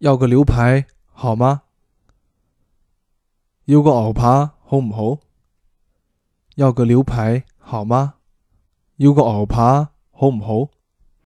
要个牛排好吗？要个牛扒好唔好？要个牛排好吗？要个牛扒好唔好？